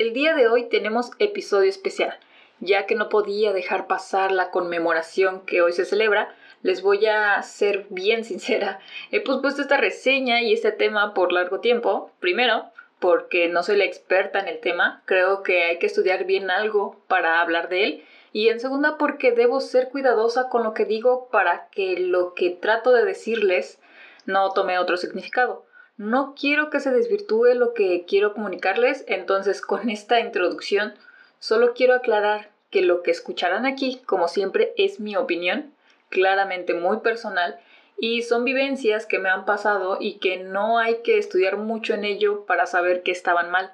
El día de hoy tenemos episodio especial. Ya que no podía dejar pasar la conmemoración que hoy se celebra, les voy a ser bien sincera. He pospuesto esta reseña y este tema por largo tiempo. Primero, porque no soy la experta en el tema, creo que hay que estudiar bien algo para hablar de él. Y en segunda, porque debo ser cuidadosa con lo que digo para que lo que trato de decirles no tome otro significado. No quiero que se desvirtúe lo que quiero comunicarles, entonces con esta introducción solo quiero aclarar que lo que escucharán aquí, como siempre, es mi opinión, claramente muy personal, y son vivencias que me han pasado y que no hay que estudiar mucho en ello para saber que estaban mal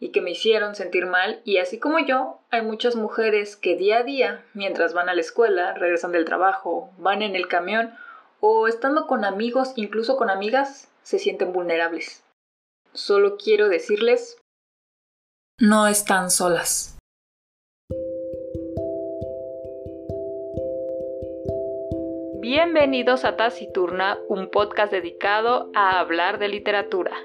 y que me hicieron sentir mal y así como yo, hay muchas mujeres que día a día, mientras van a la escuela, regresan del trabajo, van en el camión o estando con amigos, incluso con amigas, se sienten vulnerables. Solo quiero decirles, no están solas. Bienvenidos a Taciturna, un podcast dedicado a hablar de literatura.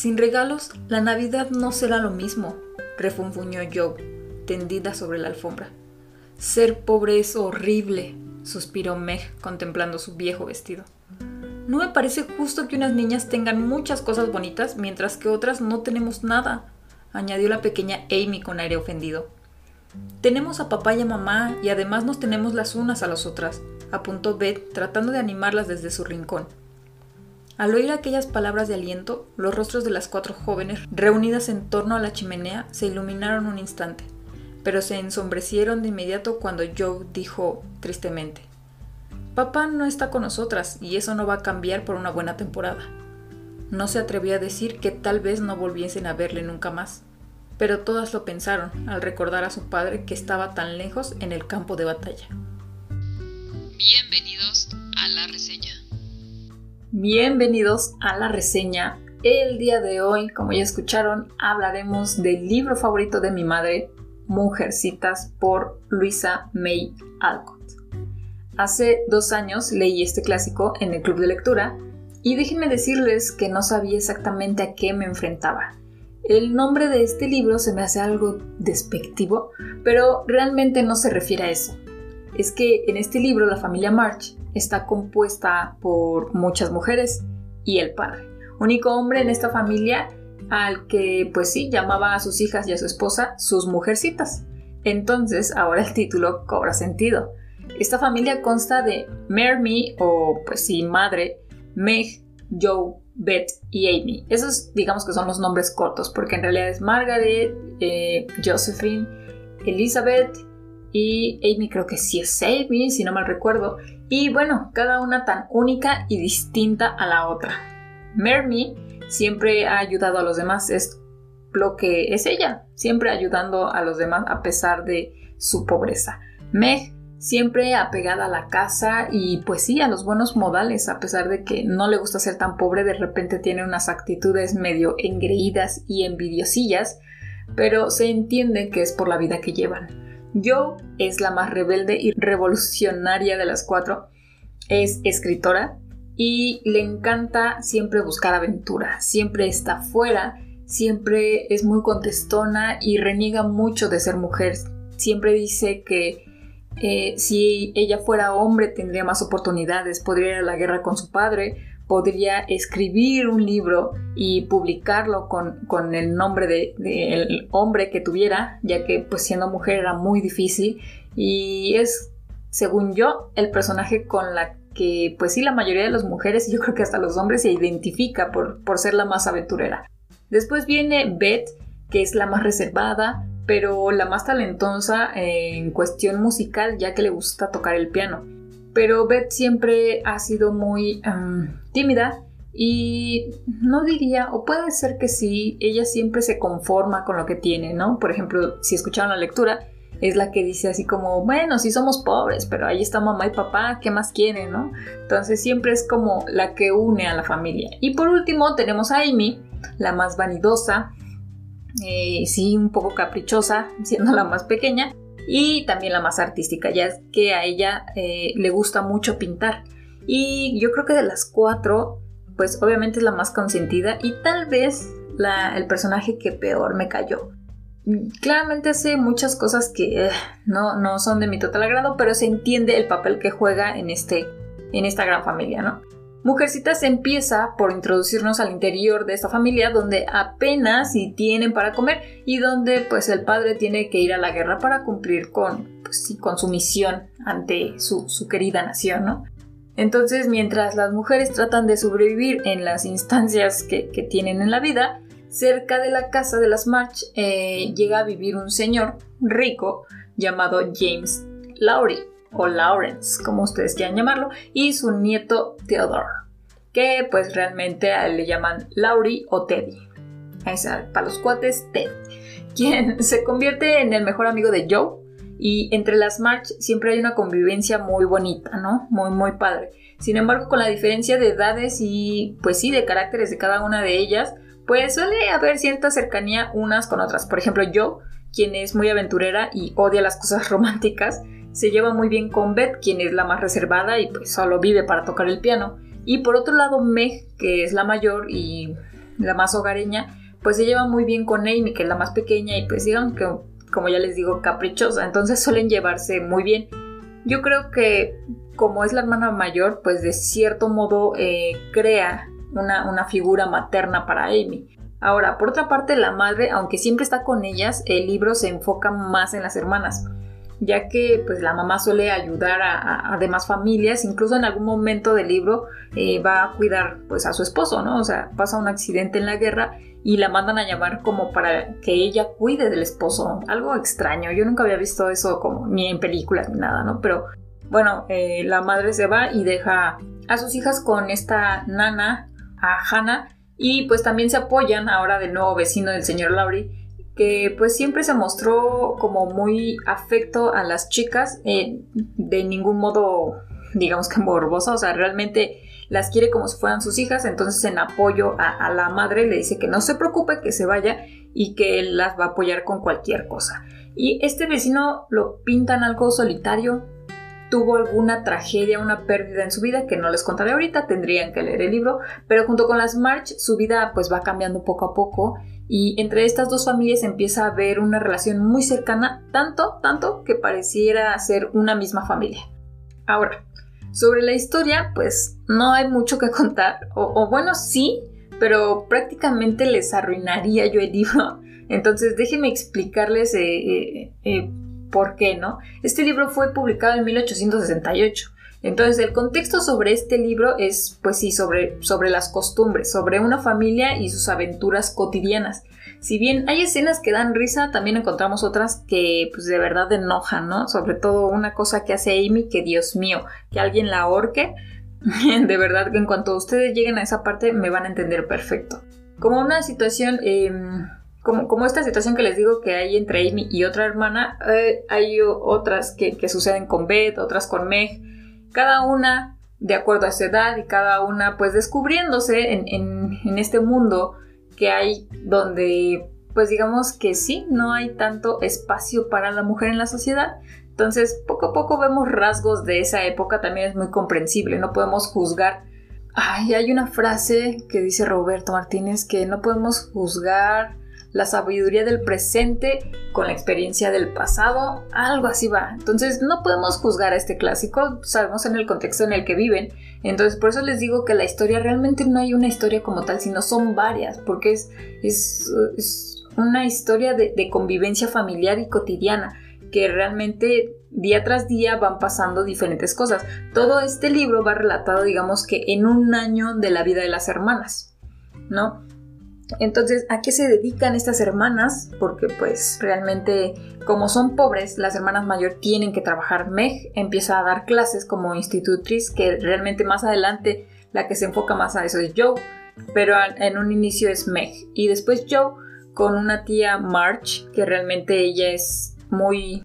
Sin regalos, la Navidad no será lo mismo, refunfuñó Job, tendida sobre la alfombra. Ser pobre es horrible, suspiró Meg contemplando su viejo vestido. No me parece justo que unas niñas tengan muchas cosas bonitas mientras que otras no tenemos nada, añadió la pequeña Amy con aire ofendido. Tenemos a papá y a mamá y además nos tenemos las unas a las otras, apuntó Beth tratando de animarlas desde su rincón. Al oír aquellas palabras de aliento, los rostros de las cuatro jóvenes reunidas en torno a la chimenea se iluminaron un instante, pero se ensombrecieron de inmediato cuando Joe dijo tristemente, Papá no está con nosotras y eso no va a cambiar por una buena temporada. No se atrevió a decir que tal vez no volviesen a verle nunca más, pero todas lo pensaron al recordar a su padre que estaba tan lejos en el campo de batalla. Bienvenidos a la reseña. Bienvenidos a la reseña. El día de hoy, como ya escucharon, hablaremos del libro favorito de mi madre, Mujercitas por Luisa May Alcott. Hace dos años leí este clásico en el club de lectura y déjenme decirles que no sabía exactamente a qué me enfrentaba. El nombre de este libro se me hace algo despectivo, pero realmente no se refiere a eso. Es que en este libro la familia March está compuesta por muchas mujeres y el padre, único hombre en esta familia al que pues sí llamaba a sus hijas y a su esposa sus mujercitas. Entonces ahora el título cobra sentido. Esta familia consta de Mary o pues sí madre, Meg, Joe, Beth y Amy. Esos digamos que son los nombres cortos porque en realidad es Margaret, eh, Josephine, Elizabeth y Amy creo que sí es Amy, si no mal recuerdo. Y bueno, cada una tan única y distinta a la otra. Mermy siempre ha ayudado a los demás, es lo que es ella, siempre ayudando a los demás a pesar de su pobreza. Meg siempre apegada a la casa y pues sí, a los buenos modales, a pesar de que no le gusta ser tan pobre, de repente tiene unas actitudes medio engreídas y envidiosillas, pero se entiende que es por la vida que llevan. Joe es la más rebelde y revolucionaria de las cuatro. Es escritora y le encanta siempre buscar aventura. Siempre está fuera, siempre es muy contestona y reniega mucho de ser mujer. Siempre dice que eh, si ella fuera hombre tendría más oportunidades, podría ir a la guerra con su padre, podría escribir un libro y publicarlo con, el nombre del de, hombre que tuviera, ya que pues siendo mujer era muy difícil y es, según yo, el personaje con la que pues sí la mayoría de las mujeres y yo creo que hasta los hombres se identifica por, por ser la más aventurera. Después viene Beth, que es la más reservada, pero la más talentosa en cuestión musical, ya que le gusta tocar el piano pero Beth siempre ha sido muy tímida y no diría, o puede ser que sí, ella siempre se conforma con lo que tiene, ¿no? Por ejemplo, si escucharon la lectura, es la que dice así como, bueno, sí somos pobres, pero ahí está mamá y papá, ¿qué más quieren, no? Entonces siempre es como la que une a la familia. Y por último tenemos a Amy, la más vanidosa, eh, sí, un poco caprichosa, siendo la más pequeña, y también la más artística, ya que a ella eh, le gusta mucho pintar. Y yo creo que de las cuatro, pues obviamente es la más consentida y tal vez el personaje que peor me cayó. Claramente hace muchas cosas que eh, no, no son de mi total agrado, pero se entiende el papel que juega en, este, en esta gran familia, ¿no? Mujercitas empieza por introducirnos al interior de esta familia donde apenas si tienen para comer y donde pues el padre tiene que ir a la guerra para cumplir con, pues, su misión ante su, querida nación. Entonces mientras las mujeres tratan de sobrevivir en las instancias que, tienen en la vida, cerca de la casa de las March eh, llega a vivir un señor rico llamado James Lowry o Lawrence, como ustedes quieran llamarlo, y su nieto Theodore, que pues realmente le llaman Laurie o Teddy. Para los cuates, Ted, quien se convierte en el mejor amigo de Joe. Y entre las March siempre hay una convivencia muy bonita, ¿no? Muy, muy padre. Sin embargo, con la diferencia de edades y, pues sí, de caracteres de cada una de ellas, pues suele haber cierta cercanía unas con otras. Por ejemplo, Joe, quien es muy aventurera y odia las cosas románticas, se lleva muy bien con Beth, quien es la más reservada y pues solo vive para tocar el piano. Y por otro lado, Meg, que es la mayor y la más hogareña, pues se lleva muy bien con Amy, que es la más pequeña y pues digamos que, como ya les digo, caprichosa. Entonces suelen llevarse muy bien. Yo creo que como es la hermana mayor, pues de cierto modo eh, crea una, una figura materna para Amy. Ahora, por otra parte, la madre, aunque siempre está con ellas, el libro se enfoca más en las hermanas ya que pues la mamá suele ayudar a, demás familias, incluso en algún momento del libro eh, va a cuidar pues a su esposo, ¿no? O sea, pasa un accidente en la guerra y la mandan a llamar como para que ella cuide del esposo, algo extraño, yo nunca había visto eso como ni en películas ni nada, ¿no? Pero bueno, eh, la madre se va y deja a sus hijas con esta nana, a Hannah, y pues también se apoyan ahora del nuevo vecino del señor Laurie pues siempre se mostró como muy afecto a las chicas, eh, de ningún modo digamos que morbosa, o sea, realmente las quiere como si fueran sus hijas, entonces en apoyo a, la madre le dice que no se preocupe, que se vaya y que él las va a apoyar con cualquier cosa. Y este vecino lo pintan algo solitario, tuvo alguna tragedia, una pérdida en su vida que no les contaré ahorita, tendrían que leer el libro, pero junto con las March su vida pues va cambiando poco a poco y entre estas dos familias empieza a haber una relación muy cercana, tanto, tanto que pareciera ser una misma familia. Ahora, sobre la historia, pues no hay mucho que contar, o, bueno, sí, pero prácticamente les arruinaría yo el libro. Entonces déjenme explicarles eh, eh, eh, por qué, ¿no? Este libro fue publicado en 1868 entonces, el contexto sobre este libro es, pues sí, sobre, sobre las costumbres, sobre una familia y sus aventuras cotidianas. Si bien hay escenas que dan risa, también encontramos otras que, pues, de verdad enojan, ¿no? Sobre todo una cosa que hace Amy, que Dios mío, que alguien la ahorque. de verdad que en cuanto ustedes lleguen a esa parte, me van a entender perfecto. Como una situación... Em, como, como, esta situación que les digo que hay entre Amy y otra hermana, eh, hay otras que, que, suceden con Beth, otras con Meg, cada una de acuerdo a su edad y cada una pues descubriéndose en, este mundo que hay donde pues digamos que sí, no hay tanto espacio para la mujer en la sociedad. Entonces poco a poco vemos rasgos de esa época, también es muy comprensible, no podemos juzgar. Ay, hay una frase que dice Roberto Martínez que no podemos juzgar la sabiduría del presente con la experiencia del pasado, algo así va. Entonces no podemos juzgar a este clásico, sabemos en el contexto en el que viven. Entonces por eso les digo que la historia realmente no hay una historia como tal, sino son varias, porque es, es, una historia de, de convivencia familiar y cotidiana que realmente día tras día van pasando diferentes cosas. Todo este libro va relatado, digamos que en un año de la vida de las hermanas, ¿no? Entonces, ¿a qué se dedican estas hermanas? Porque pues realmente como son pobres, las hermanas mayor tienen que trabajar. Meg empieza a dar clases como institutriz, que realmente más adelante la que se enfoca más a eso es Joe, pero en un inicio es Meg. Y después Joe con una tía March, que realmente ella es muy...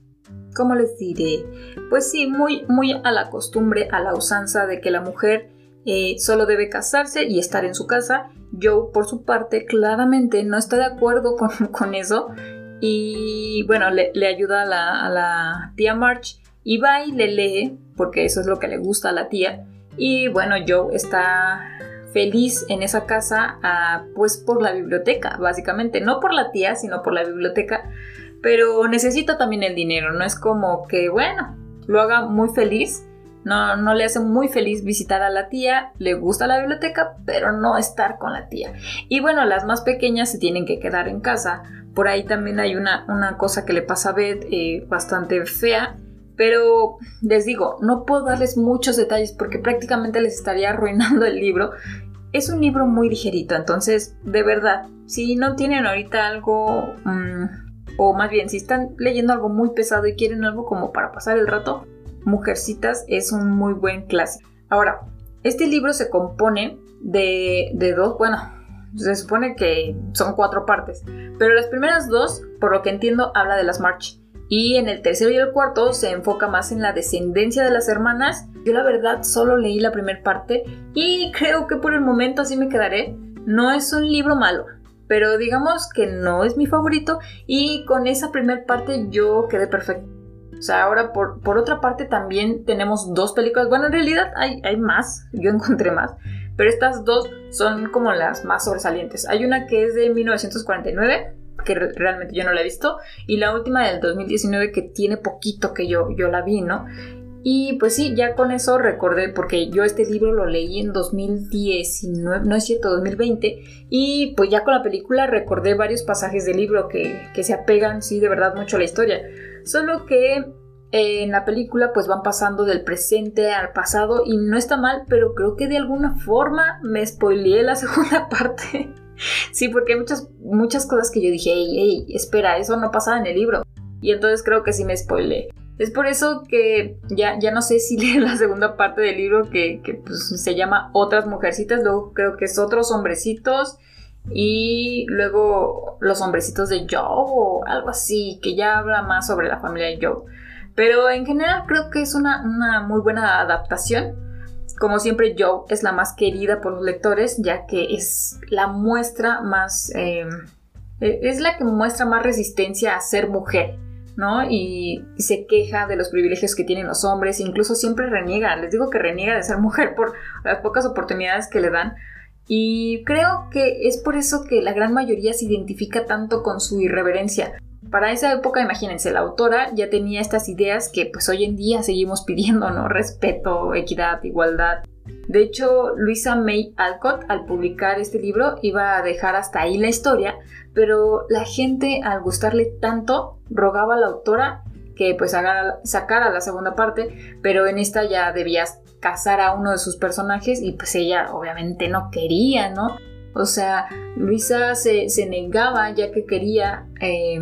¿Cómo les diré? Pues sí, muy, muy a la costumbre, a la usanza de que la mujer eh, solo debe casarse y estar en su casa Joe, por su parte, claramente no está de acuerdo con, eso y bueno, le, ayuda a la, a la, tía March y va y le lee, porque eso es lo que le gusta a la tía. Y bueno, Joe está feliz en esa casa ah, pues por la biblioteca, básicamente, no por la tía, sino por la biblioteca, pero necesita también el dinero, no es como que, bueno, lo haga muy feliz, no, no le hace muy feliz visitar a la tía, le gusta la biblioteca, pero no estar con la tía. Y bueno, las más pequeñas se tienen que quedar en casa. Por ahí también hay una, una cosa que le pasa a Beth eh, bastante fea, pero les digo, no puedo darles muchos detalles porque prácticamente les estaría arruinando el libro. Es un libro muy ligerito, entonces, de verdad, si no tienen ahorita algo, mm, o más bien, si están leyendo algo muy pesado y quieren algo como para pasar el rato, Mujercitas es un muy buen clásico. Ahora, este libro se compone de, de dos, bueno, se supone que son cuatro partes, pero las primeras dos, por lo que entiendo, habla de las March. Y en el tercero y el cuarto se enfoca más en la descendencia de las hermanas. Yo la verdad solo leí la primera parte y creo que por el momento así me quedaré. No es un libro malo, pero digamos que no es mi favorito y con esa primera parte yo quedé perfecto. O sea, ahora por, por, otra parte también tenemos dos películas. Bueno, en realidad hay, hay más, yo encontré más. Pero estas dos son como las más sobresalientes. Hay una que es de 1949, que realmente yo no la he visto, y la última del 2019 que tiene poquito que yo, yo la vi, ¿no? Y pues sí, ya con eso recordé, porque yo este libro lo leí en 2019, no es cierto, 2020, y pues ya con la película recordé varios pasajes del libro que, que se apegan, sí, de verdad mucho a la historia. Solo que eh, en la película pues van pasando del presente al pasado y no está mal, pero creo que de alguna forma me spoileé la segunda parte. sí, porque hay muchas, muchas cosas que yo dije, hey, hey, espera, eso no pasaba en el libro. Y entonces creo que sí me spoileé. Es por eso que ya, ya no sé si leer la segunda parte del libro que, que pues, se llama Otras Mujercitas, luego creo que es Otros Hombrecitos y luego los hombrecitos de Joe o algo así, que ya habla más sobre la familia de Joe. Pero en general creo que es una, muy buena adaptación. Como siempre, Joe es la más querida por los lectores, ya que es la muestra más... Em, e, es la que muestra más resistencia a ser mujer. ¿no? Y, se queja de los privilegios que tienen los hombres, incluso siempre reniega, les digo que reniega de ser mujer por las pocas oportunidades que le dan, y creo que es por eso que la gran mayoría se identifica tanto con su irreverencia. Para esa época, imagínense, la autora ya tenía estas ideas que pues hoy en día seguimos pidiendo, ¿no? Respeto, equidad, igualdad. De hecho, Luisa May Alcott, al publicar este libro, iba a dejar hasta ahí la historia, pero la gente, al gustarle tanto, rogaba a la autora que pues sacara la segunda parte, pero en esta ya debías casar a uno de sus personajes y pues ella obviamente no quería, ¿no? O sea, Luisa se, negaba ya que quería eh,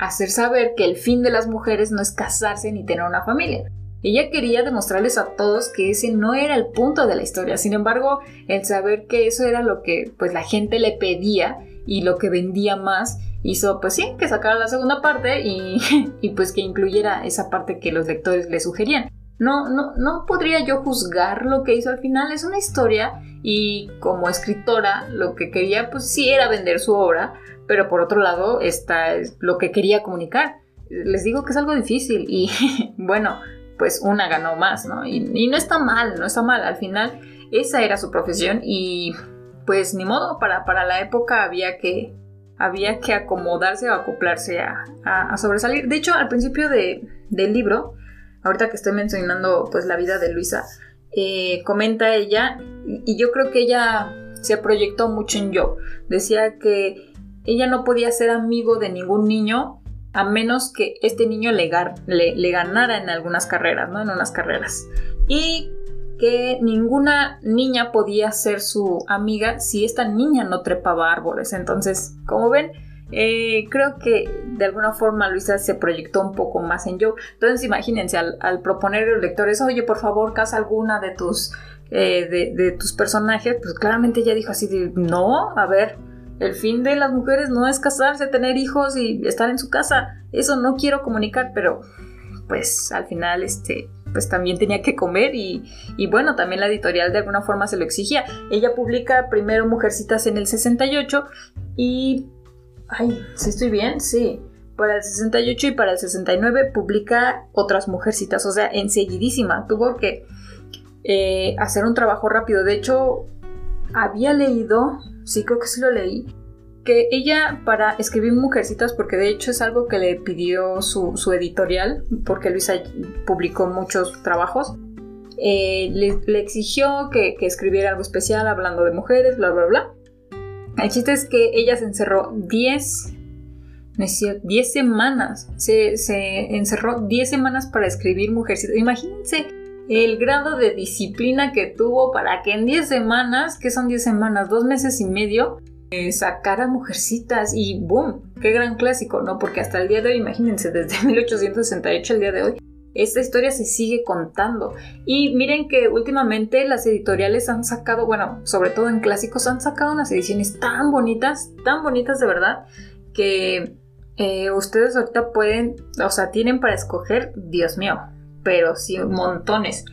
hacer saber que el fin de las mujeres no es casarse ni tener una familia. Ella quería demostrarles a todos que ese no era el punto de la historia. Sin embargo, el saber que eso era lo que pues la gente le pedía y lo que vendía más hizo pues sí que sacara la segunda parte y pues que incluyera esa parte que los lectores le sugerían no, no, no podría yo juzgar lo que hizo al final. Es una historia y como escritora lo que quería pues sí era vender su obra, pero por otro lado está lo que quería comunicar. Les digo que es algo difícil y bueno, pues una ganó más, ¿no? Y, no está mal, no está mal. Al final esa era su profesión y pues ni modo, para, para la época había que, había que acomodarse o acoplarse a, sobresalir. De hecho, al principio de, del libro, ahorita que estoy mencionando pues la vida de Luisa, eh, comenta ella, y yo creo que ella se proyectó mucho en yo. Decía que ella no podía ser amigo de ningún niño a menos que este niño le, le, ganara en algunas carreras, ¿no? En unas carreras. Y que ninguna niña podía ser su amiga si esta niña no trepaba árboles. Entonces, como ven, eh, creo que de alguna forma Luisa se proyectó un poco más en Joe. Entonces imagínense al, proponer a los lectores, oye, por favor, casa alguna de tus, eh, de, tus personajes, pues claramente ella dijo así de, no, a ver, el fin de las mujeres no es casarse, tener hijos y estar en su casa. Eso no quiero comunicar, pero pues al final este pues también tenía que comer y, y, bueno, también la editorial de alguna forma se lo exigía. Ella publica primero Mujercitas en el 68 y Ay, ¿sí estoy bien? Sí. para el 68 y para el 69 publica otras mujercitas, o sea, enseguidísima. Tuvo que eh, hacer un trabajo rápido. De hecho, había leído, sí creo que sí lo leí, que ella para escribir Mujercitas, porque de hecho es algo que le pidió su, editorial, porque Luisa publicó muchos trabajos, eh, le, exigió que, escribiera algo especial hablando de mujeres, bla, bla, bla. El chiste es que ella se encerró 10, 10 semanas, se, se encerró 10 semanas para escribir Mujercitas. Imagínense el grado de disciplina que tuvo para que en 10 semanas, que son 10 semanas, 2 meses y medio, eh, sacar a Mujercitas y ¡boom! ¡Qué gran clásico! ¿No? Porque hasta el día de hoy, imagínense, desde 1868 al día de hoy, esta historia se sigue contando. Y miren que últimamente las editoriales han sacado, bueno, sobre todo en clásicos, han sacado unas ediciones tan bonitas, tan bonitas de verdad, que eh, ustedes ahorita pueden, o sea, tienen para escoger, Dios mío, pero sí, montones.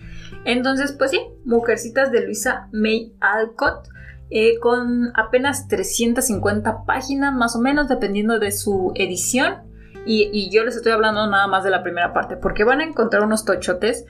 Entonces, pues sí, Mujercitas de Luisa May Alcott eh, con apenas 350 páginas más o menos, dependiendo de su edición. Y, yo les estoy hablando nada más de la primera parte, porque van a encontrar unos tochotes.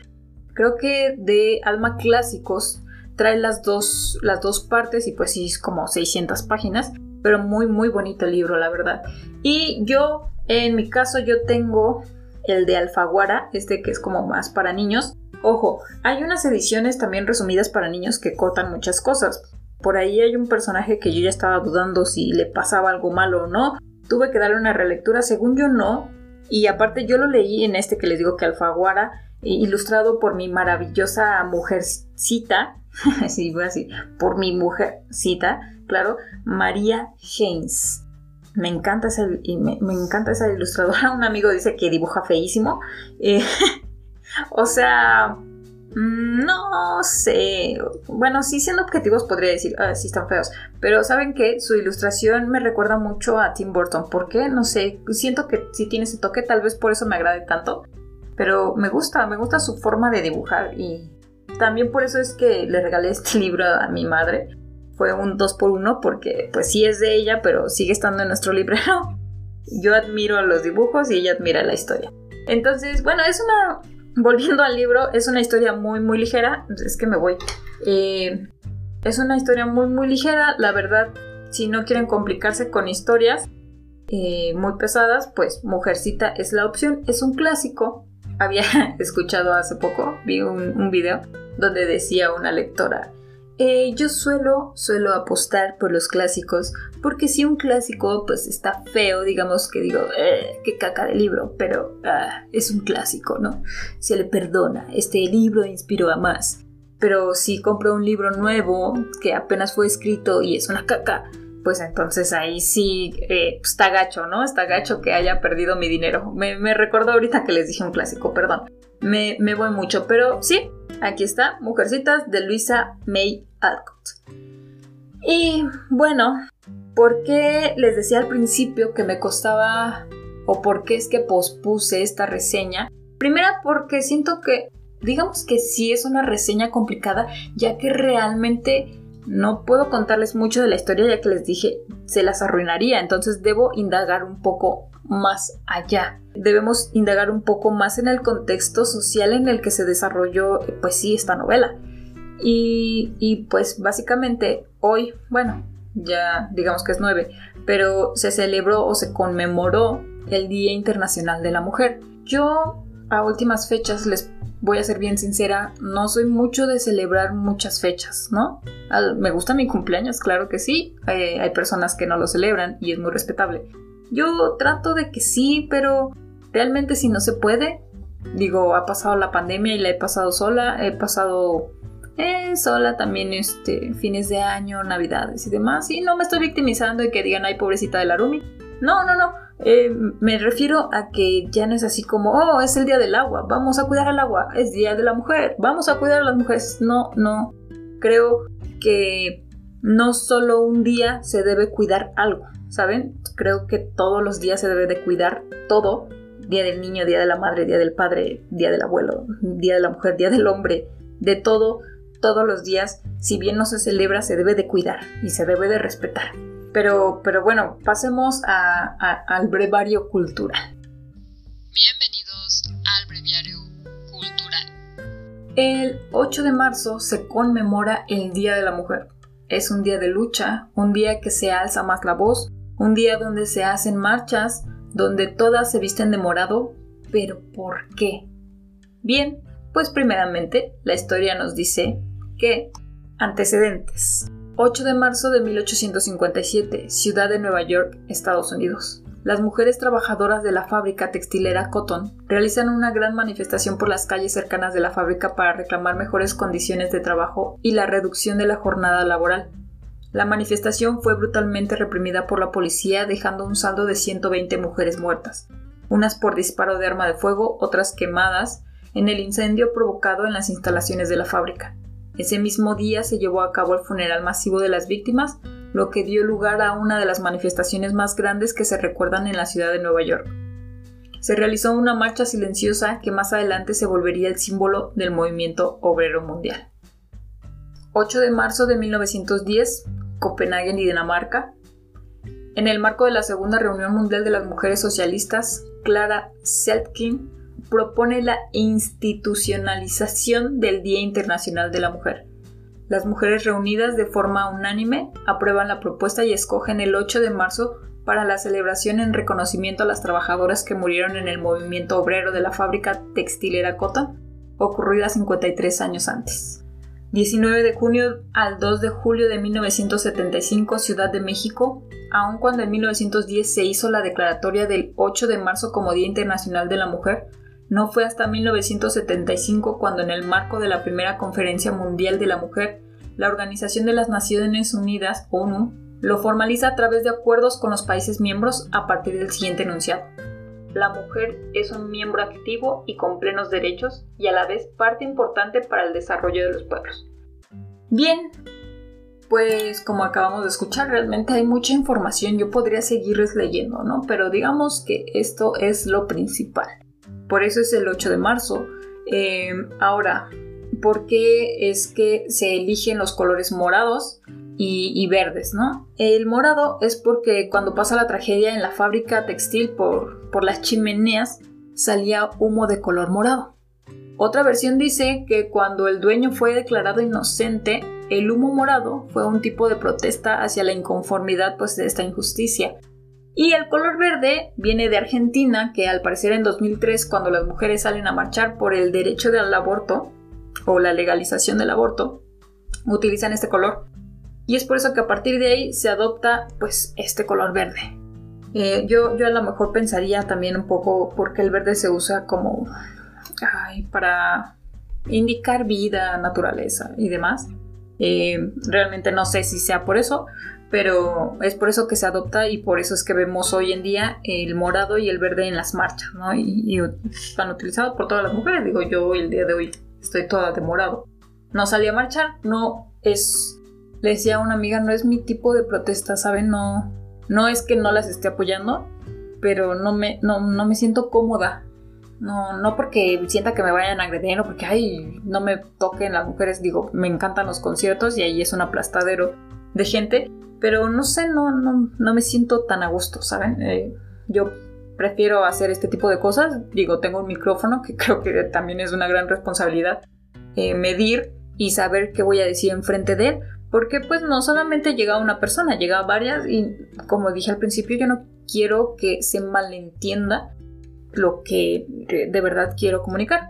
Creo que de Alma Clásicos trae las dos, las dos partes y pues sí, es como 600 páginas, pero muy, muy bonito el libro, la verdad. Y yo, en mi caso, yo tengo el de Alfaguara, este que es como más para niños. Ojo, hay unas ediciones también resumidas para niños que cortan muchas cosas. Por ahí hay un personaje que yo ya estaba dudando si le pasaba algo malo o no. Tuve que darle una relectura, según yo no. Y aparte yo lo leí en este que les digo que Alfaguara, ilustrado por mi maravillosa mujercita, sí, así, por mi mujercita, claro, María Haynes. Me encanta esa, me, me encanta esa ilustradora. Un amigo dice que dibuja feísimo. Eh, o sea, no sé. Bueno, sí, siendo objetivos podría decir, ah, sí están feos. Pero saben que su ilustración me recuerda mucho a Tim Burton. ¿Por qué? No sé. Siento que sí tiene ese toque, tal vez por eso me agrade tanto. Pero me gusta, me gusta su forma de dibujar. Y también por eso es que le regalé este libro a mi madre. Fue un 2 por 1 porque pues sí es de ella, pero sigue estando en nuestro librero. Yo admiro los dibujos y ella admira la historia. Entonces, bueno, es una volviendo al libro, es una historia muy, muy ligera. Es que me voy. Eh, es una historia muy, muy ligera. La verdad, si no quieren complicarse con historias eh, muy pesadas, pues Mujercita es la opción. Es un clásico. Había escuchado hace poco, vi un, un video donde decía una lectora, eh, yo suelo, suelo apostar por los clásicos, porque si un clásico pues está feo, digamos que digo, eh, qué caca de libro, pero ah, es un clásico, ¿no? Se le perdona, este libro inspiró a más. Pero si compro un libro nuevo que apenas fue escrito y es una caca, pues entonces ahí sí eh, pues, está gacho, ¿no? Está gacho que haya perdido mi dinero. Me, me recordó ahorita que les dije un clásico, perdón. Me, voy mucho, pero sí, Aquí está, Mujercitas de Luisa May Alcott. Y bueno, ¿por qué les decía al principio que me costaba o por qué es que pospuse esta reseña? Primera porque siento que, digamos que sí es una reseña complicada, ya que realmente no puedo contarles mucho de la historia, ya que les dije, se las arruinaría, entonces debo indagar un poco más allá. Debemos indagar un poco más en el contexto social en el que se desarrolló, pues sí, esta novela. Y, y pues básicamente hoy, bueno, ya digamos que es 9, pero se celebró o se conmemoró el Día Internacional de la Mujer. Yo a últimas fechas les voy a ser bien sincera, no soy mucho de celebrar muchas fechas, ¿no? me gusta mi cumpleaños, claro que sí, eh, hay personas que no lo celebran y es muy respetable. Yo trato de que sí, pero realmente si no se puede, digo, ha pasado la pandemia y la he pasado sola, he pasado eh, sola también este fines de año, navidades y demás, y no me estoy victimizando y que digan, ay, pobrecita de la Rumi. No, no, no. Eh, me refiero a que ya no es así como, oh, es el día del agua, vamos a cuidar al agua, es día de la mujer, vamos a cuidar a las mujeres. No, no. Creo que no solo un día se debe cuidar algo. ¿Saben? Creo que todos los días se debe de cuidar todo. Día del niño, día de la madre, día del padre, día del abuelo, día de la mujer, día del hombre, de todo, todos los días, si bien no se celebra, se debe de cuidar y se debe de respetar. Pero, pero bueno, pasemos al brevario cultural. Bienvenidos al breviario cultural. El 8 de marzo se conmemora el Día de la Mujer. Es un día de lucha, un día que se alza más la voz, un día donde se hacen marchas, donde todas se visten de morado. ¿Pero por qué? Bien, pues primeramente la historia nos dice que antecedentes. 8 de marzo de 1857, ciudad de Nueva York, Estados Unidos. Las mujeres trabajadoras de la fábrica textilera Cotton realizan una gran manifestación por las calles cercanas de la fábrica para reclamar mejores condiciones de trabajo y la reducción de la jornada laboral. La manifestación fue brutalmente reprimida por la policía, dejando un saldo de 120 mujeres muertas, unas por disparo de arma de fuego, otras quemadas en el incendio provocado en las instalaciones de la fábrica. Ese mismo día se llevó a cabo el funeral masivo de las víctimas, lo que dio lugar a una de las manifestaciones más grandes que se recuerdan en la ciudad de Nueva York. Se realizó una marcha silenciosa que más adelante se volvería el símbolo del movimiento obrero mundial. 8 de marzo de 1910, Copenhague y Dinamarca. En el marco de la Segunda Reunión Mundial de las Mujeres Socialistas, Clara Zetkin propone la institucionalización del Día Internacional de la Mujer. Las mujeres reunidas de forma unánime aprueban la propuesta y escogen el 8 de marzo para la celebración en reconocimiento a las trabajadoras que murieron en el movimiento obrero de la fábrica textilera Cotton, ocurrida 53 años antes. 19 de junio al 2 de julio de 1975, Ciudad de México, aun cuando en 1910 se hizo la declaratoria del 8 de marzo como Día Internacional de la Mujer, no fue hasta 1975 cuando en el marco de la primera Conferencia Mundial de la Mujer, la Organización de las Naciones Unidas, ONU, lo formaliza a través de acuerdos con los países miembros a partir del siguiente enunciado. La mujer es un miembro activo y con plenos derechos y a la vez parte importante para el desarrollo de los pueblos. Bien, pues como acabamos de escuchar, realmente hay mucha información, yo podría seguirles leyendo, ¿no? Pero digamos que esto es lo principal. Por eso es el 8 de marzo. Em, ahora, ¿por qué es que se eligen los colores morados y, verdes, no? El morado es porque cuando pasa la tragedia en la fábrica textil por, por las chimeneas salía humo de color morado. Otra versión dice que cuando el dueño fue declarado inocente, el humo morado fue un tipo de protesta hacia la inconformidad pues, de esta injusticia y el color verde viene de Argentina, que al parecer en 2003, cuando las mujeres salen a marchar por el derecho al aborto o la legalización del aborto, utilizan este color. Y es por eso que a partir de ahí se adopta pues este color verde. Eh, yo, yo a lo mejor pensaría también un poco porque el verde se usa como para indicar vida, naturaleza y demás. Eh, realmente no sé si sea por eso, pero es por eso que se adopta y por eso es que vemos hoy en día el morado y el verde en las marchas, ¿no? Y, están utilizados por todas las mujeres. Digo, yo el día de hoy estoy toda de morado. No salí a marchar, no es, le decía a una amiga, no es mi tipo de protesta, ¿saben? No, no es que no las esté apoyando, pero no me, no, no me siento cómoda. No, no porque sienta que me vayan a agredir o porque, ay, no me toquen las mujeres. Digo, me encantan los conciertos y ahí es un aplastadero de gente, pero no sé, no, no, no me siento tan a gusto, ¿saben? Eh, yo prefiero hacer este tipo de cosas. Digo, tengo un micrófono que creo que también es una gran responsabilidad eh, medir y saber qué voy a decir enfrente de él. Porque pues no solamente llega una persona, llega varias y como dije al principio, yo no quiero que se malentienda lo que de verdad quiero comunicar.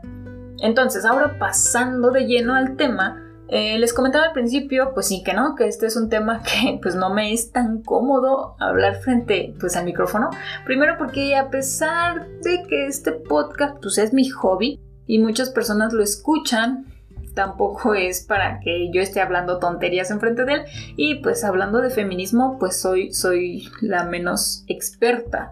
Entonces, ahora pasando de lleno al tema, eh, les comentaba al principio, pues sí que no, que este es un tema que pues no me es tan cómodo hablar frente pues al micrófono. Primero porque a pesar de que este podcast pues es mi hobby y muchas personas lo escuchan, tampoco es para que yo esté hablando tonterías enfrente de él. Y pues hablando de feminismo pues soy, soy la menos experta.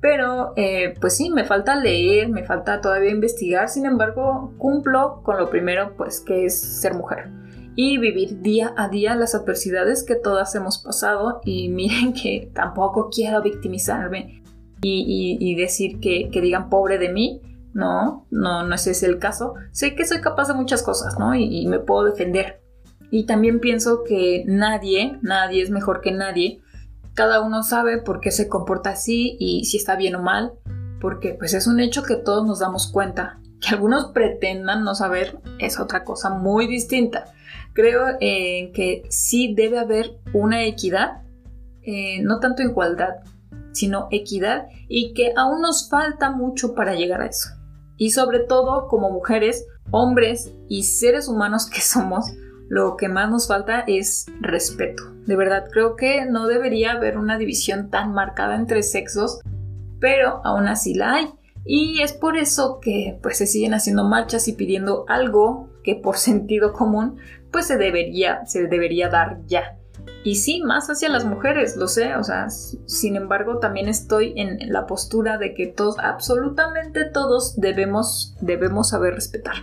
Pero eh, pues sí, me falta leer, me falta todavía investigar, sin embargo cumplo con lo primero pues que es ser mujer. Y vivir día a día las adversidades que todas hemos pasado. Y miren que tampoco quiero victimizarme y, decir que, digan pobre de mí, no, no, no ese es el caso. Sé que soy capaz de muchas cosas, ¿no? y me puedo defender. Y también pienso que nadie, nadie es mejor que nadie cada uno sabe por qué se comporta así y si está bien o mal, porque pues es un hecho que todos nos damos cuenta. Que algunos pretendan no saber es otra cosa muy distinta. Creo eh, que sí debe haber una equidad, eh, no tanto igualdad, sino equidad y que aún nos falta mucho para llegar a eso. Y sobre todo como mujeres, hombres y seres humanos que somos, lo que más nos falta es respeto. De verdad, creo que no debería haber una división tan marcada entre sexos, pero aún así la hay. Y es por eso que pues se siguen haciendo marchas y pidiendo algo que por sentido común pues se debería, se debería dar ya. Y sí, más hacia las mujeres, lo sé, o sea, sin embargo también estoy en la postura de que todos, absolutamente todos debemos, debemos saber respetar.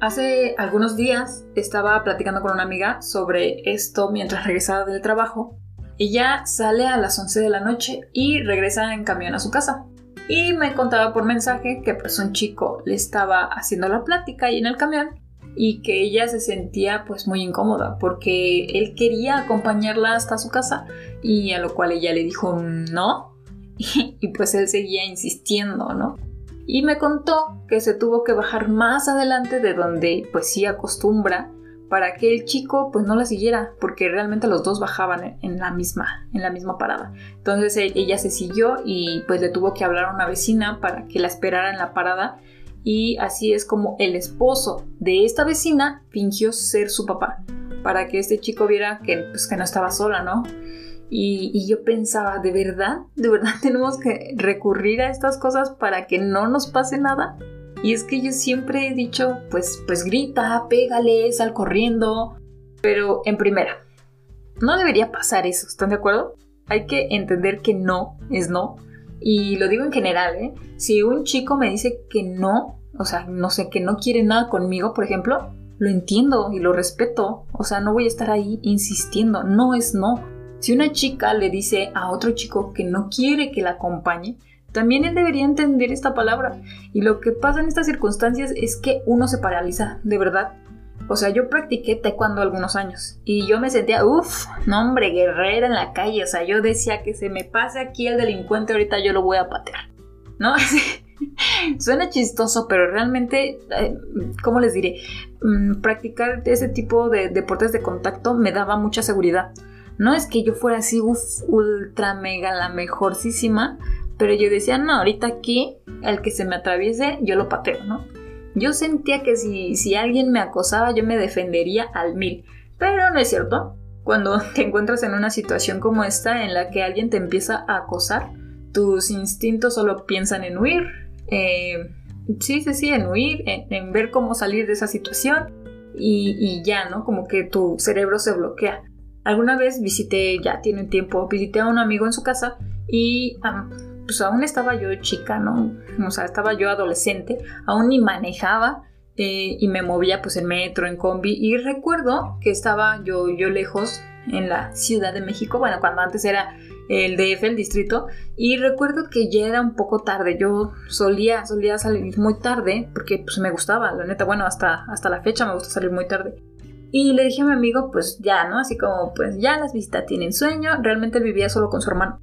Hace algunos días estaba platicando con una amiga sobre esto mientras regresaba del trabajo. Ella sale a las 11 de la noche y regresa en camión a su casa. Y me contaba por mensaje que pues un chico le estaba haciendo la plática ahí en el camión y que ella se sentía pues muy incómoda porque él quería acompañarla hasta su casa y a lo cual ella le dijo no y pues él seguía insistiendo, ¿no? y me contó que se tuvo que bajar más adelante de donde pues sí acostumbra para que el chico pues no la siguiera porque realmente los dos bajaban en la misma en la misma parada entonces e, ella se siguió y pues le tuvo que hablar a una vecina para que la esperara en la parada y así es como el esposo de esta vecina fingió ser su papá para que este chico viera que pues que no estaba sola no y, yo pensaba, ¿de verdad? ¿De verdad tenemos que recurrir a estas cosas para que no nos pase nada? Y es que yo siempre he dicho, pues, pues grita, pégale, sal corriendo. Pero en primera, no debería pasar eso, ¿están de acuerdo? Hay que entender que no es no. Y lo digo en general, ¿eh? Si un chico me dice que no, o sea, no sé, que no quiere nada conmigo, por ejemplo, lo entiendo y lo respeto. O sea, no voy a estar ahí insistiendo. No es no. Si una chica le dice a otro chico que no quiere que la acompañe, también él debería entender esta palabra. Y lo que pasa en estas circunstancias es que uno se paraliza, de verdad. O sea, yo practiqué taekwondo algunos años y yo me sentía, uff, no hombre, guerrera en la calle. O sea, yo decía que se me pase aquí el delincuente, ahorita yo lo voy a patear. ¿No? Suena chistoso, pero realmente, eh, ¿cómo les diré? Mm, practicar ese tipo de deportes de contacto me daba mucha seguridad. No es que yo fuera así, ultra mega la mejorcísima, pero yo decía, no, ahorita aquí, el que se me atraviese, yo lo pateo, ¿no? Yo sentía que si, si alguien me acosaba, yo me defendería al mil. Pero no es cierto. Cuando te encuentras en una situación como esta, en la que alguien te empieza a acosar, tus instintos solo piensan en huir. Eh, sí, sí, sí, en huir, en, ver cómo salir de esa situación y, y, ya, ¿no? Como que tu cerebro se bloquea. Alguna vez visité, ya tiene un tiempo, visité a un amigo en su casa y pues aún estaba yo chica, ¿no? O sea, estaba yo adolescente, aún ni manejaba eh, y me movía pues en metro, en combi y recuerdo que estaba yo, yo lejos en la Ciudad de México, bueno, cuando antes era el DF, el distrito, y recuerdo que ya era un poco tarde, yo solía, solía salir muy tarde porque pues me gustaba, la neta, bueno, hasta, hasta la fecha me gusta salir muy tarde. Y le dije a mi amigo, pues ya, ¿no? Así como, pues ya las visitas tienen sueño, realmente él vivía solo con su hermano.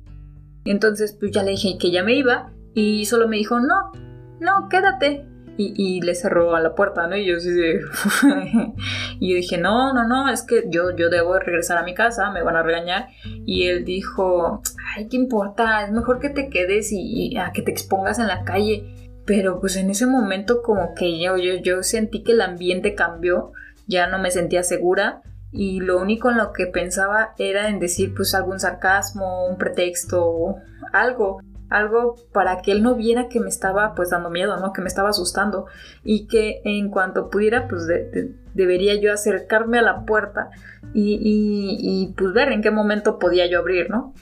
Entonces, pues ya le dije que ya me iba y solo me dijo, no, no, quédate. Y, le cerró a la puerta, ¿no? Y yo así y yo dije, no, no, no, es que yo, yo debo regresar a mi casa, me van a regañar. Y él dijo, ay, ¿qué importa? Es mejor que te quedes y, a que te expongas en la calle. Pero pues en ese momento como que yo, yo sentí que el ambiente cambió ya no me sentía segura y lo único en lo que pensaba era en decir pues algún sarcasmo, un pretexto, algo, algo para que él no viera que me estaba pues dando miedo, ¿no? Que me estaba asustando y que en cuanto pudiera pues debería yo acercarme a la puerta y, y, pues ver en qué momento podía yo abrir, ¿no?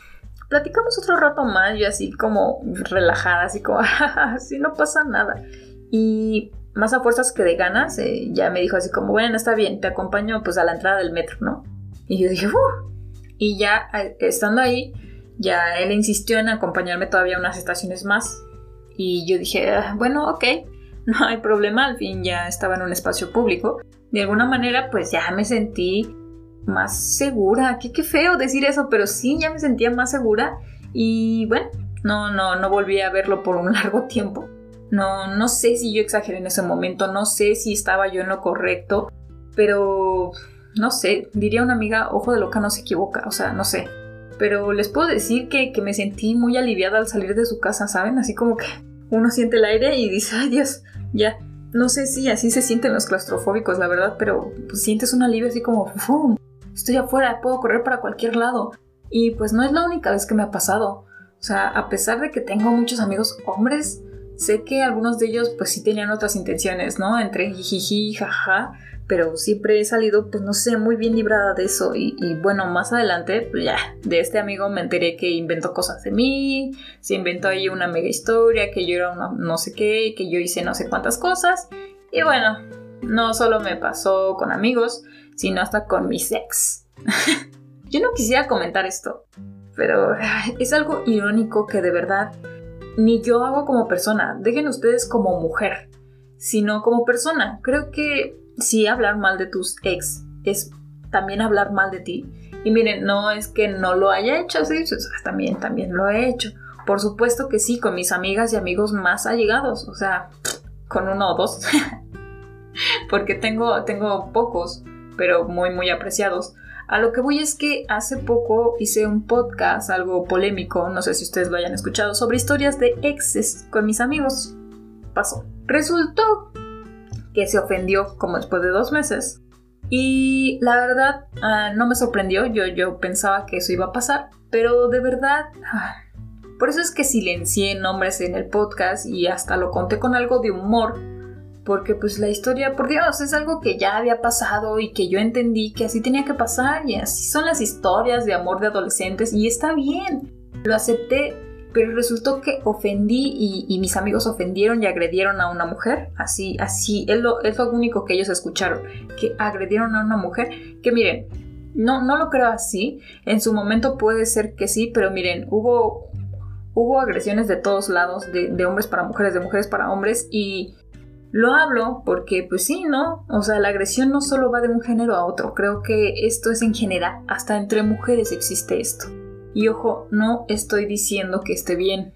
Platicamos otro rato más, yo así como relajada, así como, así no pasa nada. Y más a fuerzas que de ganas, eh, ya me dijo así como, bueno, está bien, te acompaño pues a la entrada del metro, ¿no? Y yo dije, ¡uh! Y ya estando ahí, ya él insistió en acompañarme todavía unas estaciones más. Y yo dije, ah, bueno, ok, no hay problema, al fin ya estaba en un espacio público. De alguna manera, pues ya me sentí más segura. Qué, qué feo decir eso, pero sí, ya me sentía más segura. Y bueno, no, no, no volví a verlo por un largo tiempo. No, no sé si yo exageré en ese momento, no sé si estaba yo en lo correcto, pero no sé, diría una amiga, ojo de loca no se equivoca, o sea, no sé. Pero les puedo decir que, que me sentí muy aliviada al salir de su casa, ¿saben? Así como que uno siente el aire y dice, ay Dios, ya. No sé si así se sienten los claustrofóbicos, la verdad, pero pues, sientes un alivio así como, ¡fum! Estoy afuera, puedo correr para cualquier lado. Y pues no es la única vez que me ha pasado. O sea, a pesar de que tengo muchos amigos hombres, sé que algunos de ellos pues sí tenían otras intenciones, ¿no? Entre jiji, jaja, pero siempre he salido pues no sé, muy bien librada de eso y, bueno, más adelante pues ya, de este amigo me enteré que inventó cosas de mí, se inventó ahí una mega historia, que yo era una no sé qué, que yo hice no sé cuántas cosas y bueno, no solo me pasó con amigos, sino hasta con mis ex. yo no quisiera comentar esto, pero es algo irónico que de verdad ni yo hago como persona, dejen ustedes como mujer, sino como persona. Creo que si hablar mal de tus ex es también hablar mal de ti. Y miren, no es que no lo haya hecho, sí, también, también lo he hecho. Por supuesto que sí, con mis amigas y amigos más allegados, o sea, con uno o dos. Porque tengo, tengo pocos, pero muy, muy apreciados. A lo que voy es que hace poco hice un podcast, algo polémico, no sé si ustedes lo hayan escuchado, sobre historias de exes con mis amigos. Pasó. Resultó que se ofendió como después de dos meses. Y la verdad ah, no me sorprendió, yo, yo pensaba que eso iba a pasar, pero de verdad... Ah, por eso es que silencié nombres en el podcast y hasta lo conté con algo de humor porque pues la historia, por Dios, es algo que ya había pasado y que yo entendí que así tenía que pasar y así son las historias de amor de adolescentes y está bien, lo acepté, pero resultó que ofendí y, mis amigos ofendieron y agredieron a una mujer, así, así, es lo, lo único que ellos escucharon, que agredieron a una mujer, que miren, no, no lo creo así, en su momento puede ser que sí, pero miren, hubo... Hubo agresiones de todos lados, de, de hombres para mujeres, de mujeres para hombres, y lo hablo porque, pues sí, ¿no? O sea, la agresión no solo va de un género a otro, creo que esto es en general, hasta entre mujeres existe esto. Y ojo, no estoy diciendo que esté bien,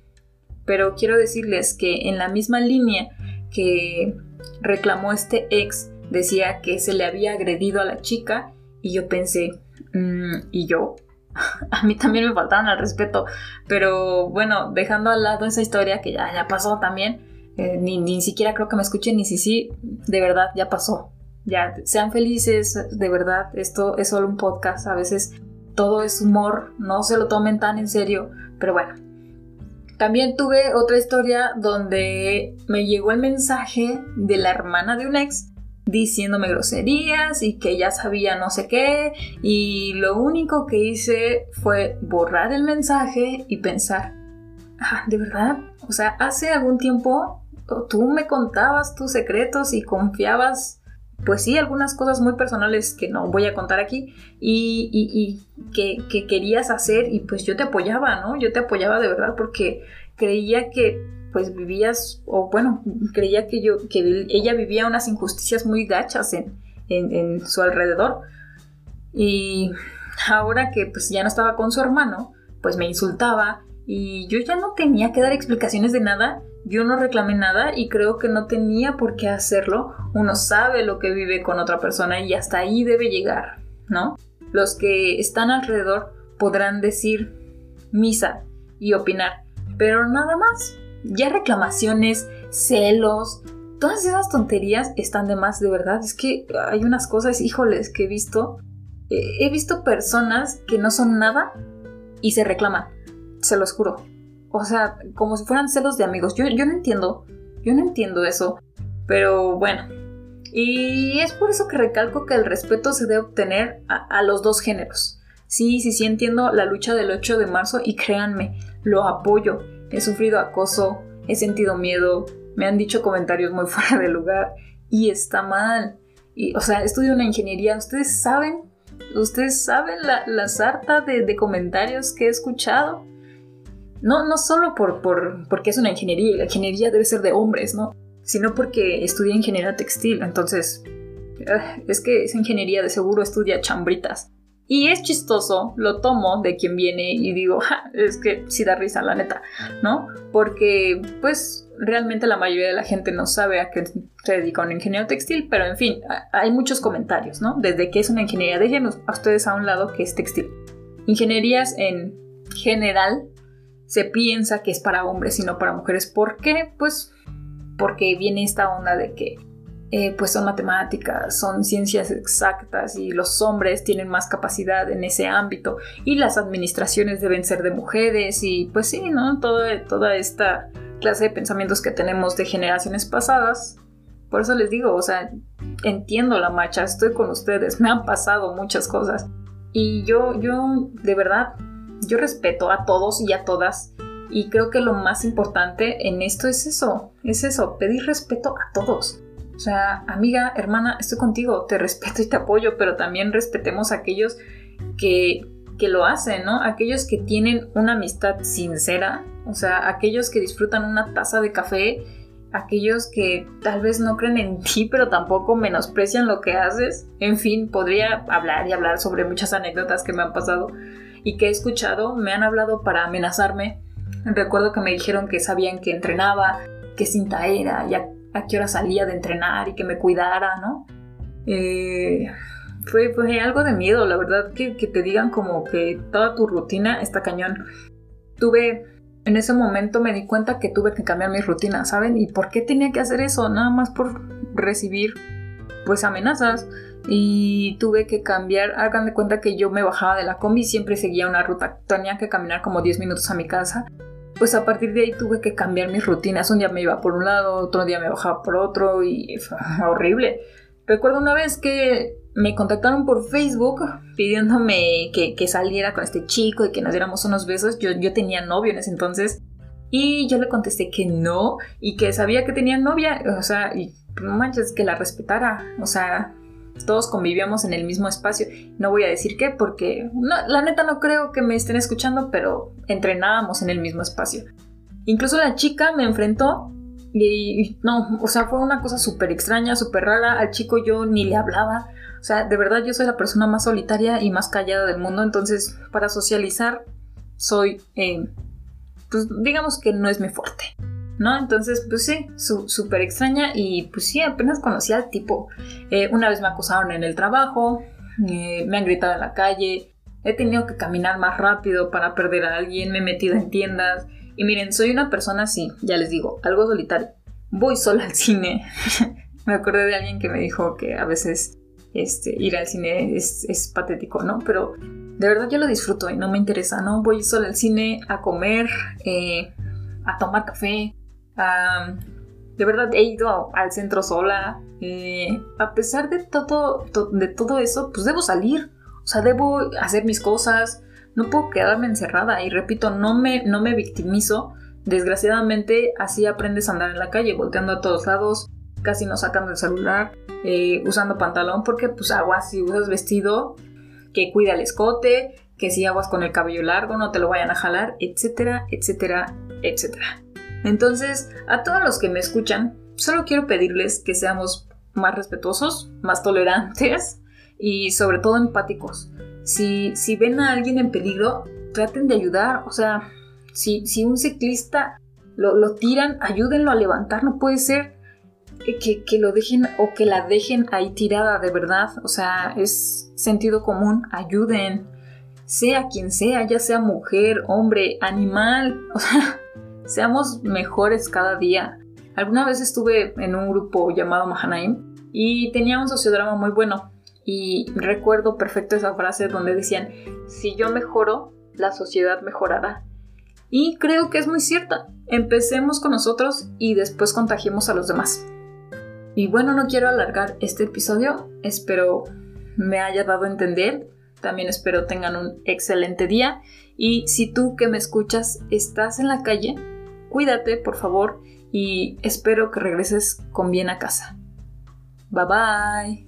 pero quiero decirles que en la misma línea que reclamó este ex, decía que se le había agredido a la chica y yo pensé, mm, ¿y yo? a mí también me faltaban al respeto, pero bueno, dejando al lado esa historia que ya, ya pasó también, eh, ni, siquiera creo que me escuchen, ni si sí, de verdad, ya pasó. Ya, sean felices, de verdad, esto es solo un podcast, a veces todo es humor, no se lo tomen tan en serio, pero bueno. También tuve otra historia donde me llegó el mensaje de la hermana de un ex diciéndome groserías y que ya sabía no sé qué y lo único que hice fue borrar el mensaje y pensar, ah, ¿de verdad? O sea, hace algún tiempo tú me contabas tus secretos y confiabas, pues sí, algunas cosas muy personales que no voy a contar aquí y, que, querías hacer y pues yo te apoyaba, ¿no? Yo te apoyaba de verdad porque creía que pues vivías, o bueno, creía que yo, que ella vivía unas injusticias muy gachas en, en su alrededor. Y ahora que pues ya no estaba con su hermano, pues me insultaba y yo ya no tenía que dar explicaciones de nada yo no reclamé nada y creo que no tenía por qué hacerlo. Uno sabe lo que vive con otra persona y hasta ahí debe llegar, ¿no? Los que están alrededor podrán decir misa y opinar, pero nada más. Ya reclamaciones, celos, todas esas tonterías están de más, de verdad. Es que hay unas cosas, híjoles, que he visto. he visto personas que no son nada y se reclaman, se los juro o sea, como si fueran celos de amigos. Yo, yo no entiendo, yo no entiendo eso. Pero bueno, y es por eso que recalco que el respeto se debe obtener a, los dos géneros. Sí, sí, sí entiendo la lucha del 8 de marzo y créanme, lo apoyo. He sufrido acoso, he sentido miedo, me han dicho comentarios muy fuera de lugar y está mal. Y, o sea, estudio una ingeniería, ustedes saben, ustedes saben la, sarta de, de comentarios que he escuchado. No, no solo por, porque es una ingeniería, la ingeniería debe ser de hombres, ¿no? Sino porque estudia ingeniería textil, entonces ah, es que esa ingeniería de seguro estudia chambritas. Y es chistoso, lo tomo de quien viene y digo, es que sí da risa, la neta, ¿no? Porque, pues, realmente la mayoría de la gente no sabe a qué se dedica un ingeniero textil, pero en fin, hay muchos comentarios, ¿no? Desde que es una ingeniería, déjenos a ustedes a un lado que es textil. Ingenierías en general se piensa que es para hombres y no para mujeres. ¿Por qué? Pues porque viene esta onda de que eh, pues son matemáticas, son ciencias exactas y los hombres tienen más capacidad en ese ámbito y las administraciones deben ser de mujeres y pues sí, ¿no? Toda, toda esta clase de pensamientos que tenemos de generaciones pasadas. Por eso les digo, o sea, entiendo la marcha, estoy con ustedes, me han pasado muchas cosas y yo, yo, de verdad, yo respeto a todos y a todas y creo que lo más importante en esto es eso, es eso, pedir respeto a todos. O sea, amiga, hermana, estoy contigo, te respeto y te apoyo, pero también respetemos a aquellos que, que lo hacen, ¿no? Aquellos que tienen una amistad sincera, o sea, aquellos que disfrutan una taza de café, aquellos que tal vez no creen en ti, pero tampoco menosprecian lo que haces. En fin, podría hablar y hablar sobre muchas anécdotas que me han pasado y que he escuchado, me han hablado para amenazarme. Recuerdo que me dijeron que sabían que entrenaba, qué cinta era, ya a qué hora salía de entrenar y que me cuidara, ¿no? Eh, fue, fue, algo de miedo, la verdad, que, te digan como que toda tu rutina está cañón. Tuve, en ese momento me di cuenta que tuve que cambiar mi rutina, ¿saben? ¿Y por qué tenía que hacer eso? Nada más por recibir, pues, amenazas. Y tuve que cambiar, hagan de cuenta que yo me bajaba de la combi siempre seguía una ruta. Tenía que caminar como 10 minutos a mi casa pues a partir de ahí tuve que cambiar mis rutinas. Un día me iba por un lado, otro día me bajaba por otro y fue horrible. Recuerdo una vez que me contactaron por Facebook pidiéndome que, saliera con este chico y que nos diéramos unos besos. Yo, yo tenía novio en ese entonces y yo le contesté que no y que sabía que tenía novia. O sea, y no manches, que la respetara. O sea, todos convivíamos en el mismo espacio. No voy a decir qué porque la neta no creo que me estén escuchando, pero entrenábamos en el mismo espacio. Incluso la chica me enfrentó y no, o sea, fue una cosa súper extraña, súper rara. Al chico yo ni le hablaba. O sea, de verdad yo soy la persona más solitaria y más callada del mundo, entonces para socializar soy, eh, pues digamos que no es mi fuerte. ¿No? Entonces, pues sí, súper extraña y pues sí, apenas conocí al tipo. Eh, una vez me acusaron en el trabajo, eh, me han gritado en la calle, he tenido que caminar más rápido para perder a alguien, me he metido en tiendas y miren, soy una persona así, ya les digo, algo solitario. Voy sola al cine. me acordé de alguien que me dijo que a veces este, ir al cine es, patético, ¿no? Pero de verdad yo lo disfruto y no me interesa, ¿no? Voy sola al cine a comer, eh, a tomar café, de verdad he ido al centro sola. Eh, a pesar de todo, de todo eso, pues debo salir. O sea, debo hacer mis cosas. No puedo quedarme encerrada. Y repito, no me, no me victimizo. Desgraciadamente, así aprendes a andar en la calle, volteando a todos lados, casi no sacando el celular, eh, usando pantalón, porque pues aguas si usas vestido que cuida el escote, que si aguas con el cabello largo no te lo vayan a jalar, etcétera, etcétera, etcétera. Entonces, a todos los que me escuchan, solo quiero pedirles que seamos más respetuosos, más tolerantes y sobre todo empáticos. Si, si ven a alguien en peligro, traten de ayudar. O sea, si, si un ciclista lo, lo, tiran, ayúdenlo a levantar. No puede ser que, que, lo dejen o que la dejen ahí tirada de verdad. O sea, es sentido común. Ayuden. Sea quien sea, ya sea mujer, hombre, animal. O sea, seamos mejores cada día. Alguna vez estuve en un grupo llamado Mahanaim y tenía un sociodrama muy bueno. Y recuerdo perfecto esa frase donde decían, si yo mejoro, la sociedad mejorará. Y creo que es muy cierta. Empecemos con nosotros y después contagiemos a los demás. Y bueno, no quiero alargar este episodio. Espero me haya dado a entender. También espero tengan un excelente día. Y si tú que me escuchas estás en la calle, Cuídate, por favor, y espero que regreses con bien a casa. Bye bye.